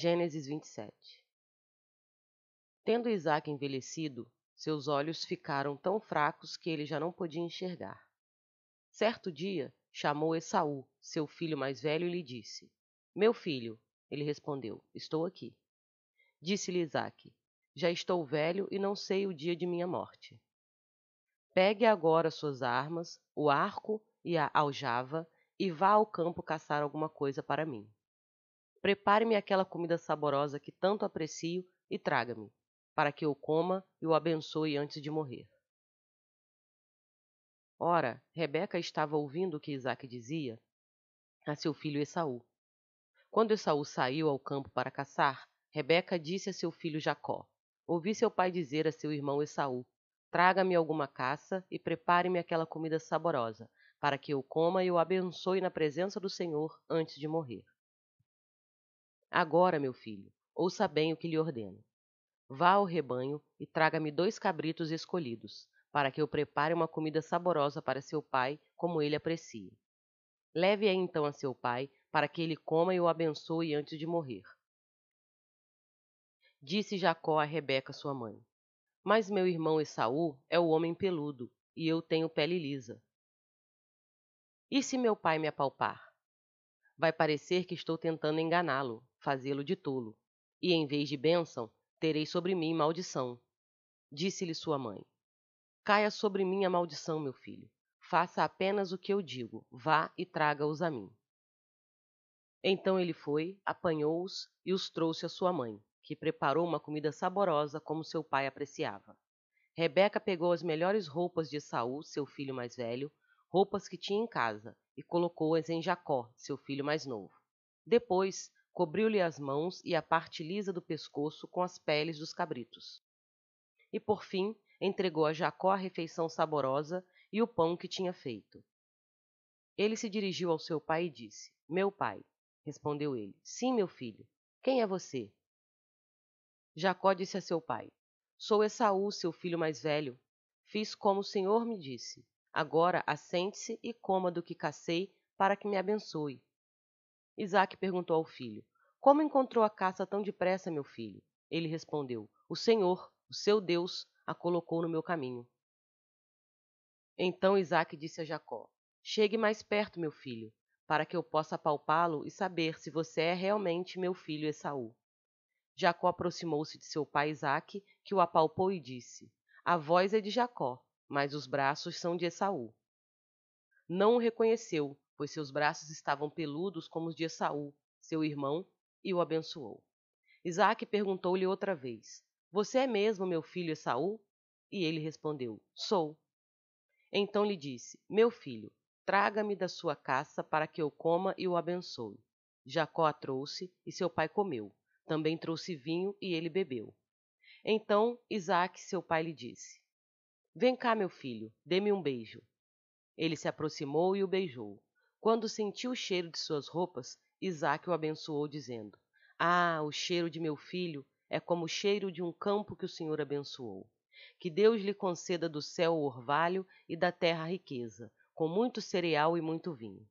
Gênesis 27 Tendo Isaac envelhecido, seus olhos ficaram tão fracos que ele já não podia enxergar. Certo dia, chamou Esaú, seu filho mais velho, e lhe disse: Meu filho, ele respondeu: Estou aqui. Disse-lhe Isaac: Já estou velho e não sei o dia de minha morte. Pegue agora suas armas, o arco e a aljava, e vá ao campo caçar alguma coisa para mim. Prepare-me aquela comida saborosa que tanto aprecio e traga-me, para que eu coma e o abençoe antes de morrer. Ora, Rebeca estava ouvindo o que Isaac dizia a seu filho Esaú. Quando Esaú saiu ao campo para caçar, Rebeca disse a seu filho Jacó: Ouvi seu pai dizer a seu irmão Esaú: Traga-me alguma caça e prepare-me aquela comida saborosa, para que eu coma e o abençoe na presença do Senhor antes de morrer. Agora, meu filho, ouça bem o que lhe ordeno. Vá ao rebanho e traga-me dois cabritos escolhidos, para que eu prepare uma comida saborosa para seu pai, como ele aprecia. Leve-a então a seu pai, para que ele coma e o abençoe antes de morrer. Disse Jacó a Rebeca, sua mãe: Mas meu irmão Esaú é o homem peludo, e eu tenho pele lisa. E se meu pai me apalpar? Vai parecer que estou tentando enganá-lo, fazê-lo de tolo, e em vez de bênção, terei sobre mim maldição. Disse-lhe sua mãe: Caia sobre mim a maldição, meu filho. Faça apenas o que eu digo, vá e traga-os a mim. Então ele foi, apanhou-os e os trouxe à sua mãe, que preparou uma comida saborosa como seu pai apreciava. Rebeca pegou as melhores roupas de Saul, seu filho mais velho, roupas que tinha em casa, e colocou-as em Jacó, seu filho mais novo. Depois cobriu-lhe as mãos e a parte lisa do pescoço com as peles dos cabritos. E por fim entregou a Jacó a refeição saborosa e o pão que tinha feito. Ele se dirigiu ao seu pai e disse: Meu pai. Respondeu ele: Sim, meu filho. Quem é você? Jacó disse a seu pai: Sou Esaú, seu filho mais velho. Fiz como o Senhor me disse. Agora assente-se e coma do que cacei, para que me abençoe. Isaac perguntou ao filho: Como encontrou a caça tão depressa, meu filho? Ele respondeu: O Senhor, o seu Deus, a colocou no meu caminho. Então Isaac disse a Jacó: Chegue mais perto, meu filho, para que eu possa apalpá-lo e saber se você é realmente meu filho Esaú. Jacó aproximou-se de seu pai Isaque, que o apalpou e disse: A voz é de Jacó, mas os braços são de Esaú. Não o reconheceu, pois seus braços estavam peludos como os de Esaú, seu irmão, e o abençoou. Isaac perguntou-lhe outra vez: Você é mesmo meu filho Esaú? E ele respondeu: Sou. Então lhe disse: Meu filho, traga-me da sua caça para que eu coma e o abençoe. Jacó a trouxe e seu pai comeu. Também trouxe vinho e ele bebeu. Então Isaac, seu pai, lhe disse: Vem cá, meu filho, dê-me um beijo. Ele se aproximou e o beijou. Quando sentiu o cheiro de suas roupas, Isaque o abençoou, dizendo: Ah, o cheiro de meu filho é como o cheiro de um campo que o Senhor abençoou. Que Deus lhe conceda do céu o orvalho e da terra a riqueza, com muito cereal e muito vinho.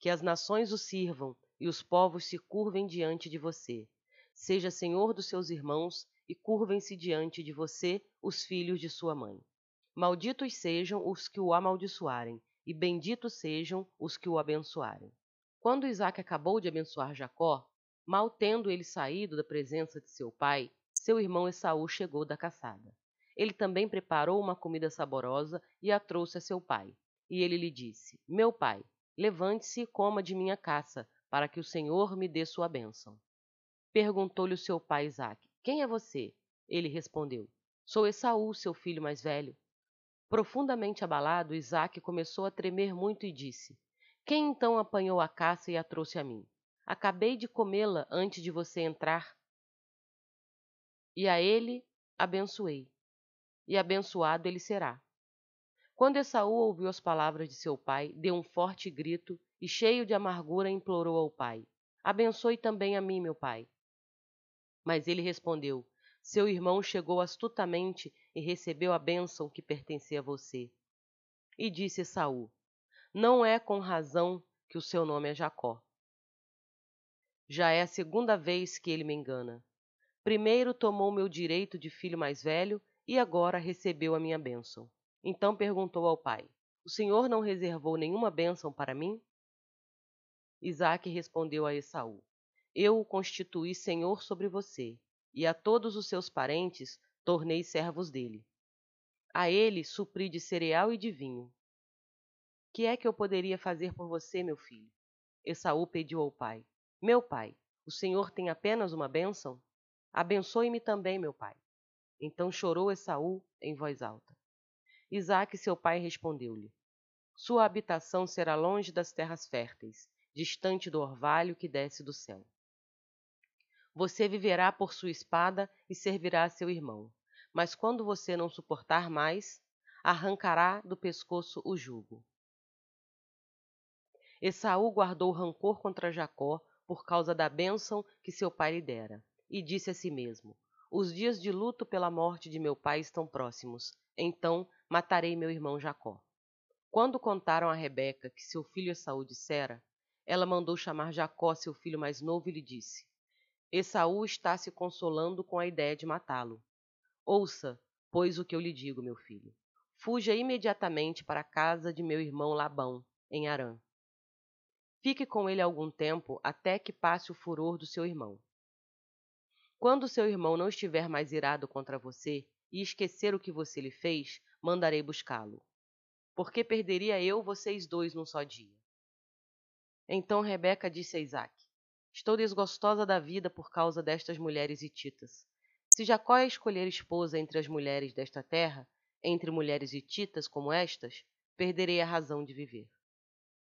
Que as nações o sirvam e os povos se curvem diante de você. Seja senhor dos seus irmãos e curvem-se diante de você os filhos de sua mãe. Malditos sejam os que o amaldiçoarem, e benditos sejam os que o abençoarem. Quando Isaac acabou de abençoar Jacó, mal tendo ele saído da presença de seu pai, seu irmão Esaú chegou da caçada. Ele também preparou uma comida saborosa e a trouxe a seu pai. E ele lhe disse: Meu pai, levante-se e coma de minha caça, para que o Senhor me dê sua bênção. Perguntou-lhe o seu pai Isaque: Quem é você? Ele respondeu: Sou Esaú, seu filho mais velho. Profundamente abalado, Isaque começou a tremer muito e disse: Quem então apanhou a caça e a trouxe a mim? Acabei de comê-la antes de você entrar. E a ele abençoei, e abençoado ele será. Quando Esaú ouviu as palavras de seu pai, deu um forte grito e, cheio de amargura, implorou ao pai: Abençoe também a mim, meu pai. Mas ele respondeu: seu irmão chegou astutamente e recebeu a bênção que pertencia a você. E disse Saul: Não é com razão que o seu nome é Jacó. Já é a segunda vez que ele me engana. Primeiro tomou meu direito de filho mais velho e agora recebeu a minha bênção. Então perguntou ao pai: O senhor não reservou nenhuma bênção para mim? Isaque respondeu a Esaú: Eu o constituí senhor sobre você, e a todos os seus parentes tornei servos dele. A ele supri de cereal e de vinho. Que é que eu poderia fazer por você, meu filho? Esaú pediu ao pai: Meu pai, o senhor tem apenas uma bênção? Abençoe-me também, meu pai. Então chorou Esaú em voz alta. Isaque, seu pai, respondeu-lhe: Sua habitação será longe das terras férteis, distante do orvalho que desce do céu. Você viverá por sua espada e servirá a seu irmão. Mas quando você não suportar mais, arrancará do pescoço o jugo. Esaú guardou rancor contra Jacó por causa da bênção que seu pai lhe dera, e disse a si mesmo: Os dias de luto pela morte de meu pai estão próximos, então matarei meu irmão Jacó. Quando contaram a Rebeca que seu filho Esaú dissera, ela mandou chamar Jacó, seu filho mais novo, e lhe disse: Esaú está se consolando com a ideia de matá-lo. Ouça, pois, o que eu lhe digo, meu filho. Fuja imediatamente para a casa de meu irmão Labão, em Harã. Fique com ele algum tempo até que passe o furor do seu irmão. Quando seu irmão não estiver mais irado contra você e esquecer o que você lhe fez, mandarei buscá-lo. Porque perderia eu vocês dois num só dia. Então Rebeca disse a Isaac: Estou desgostosa da vida por causa destas mulheres hititas. Se Jacó escolher esposa entre as mulheres desta terra, entre mulheres hititas como estas, perderei a razão de viver.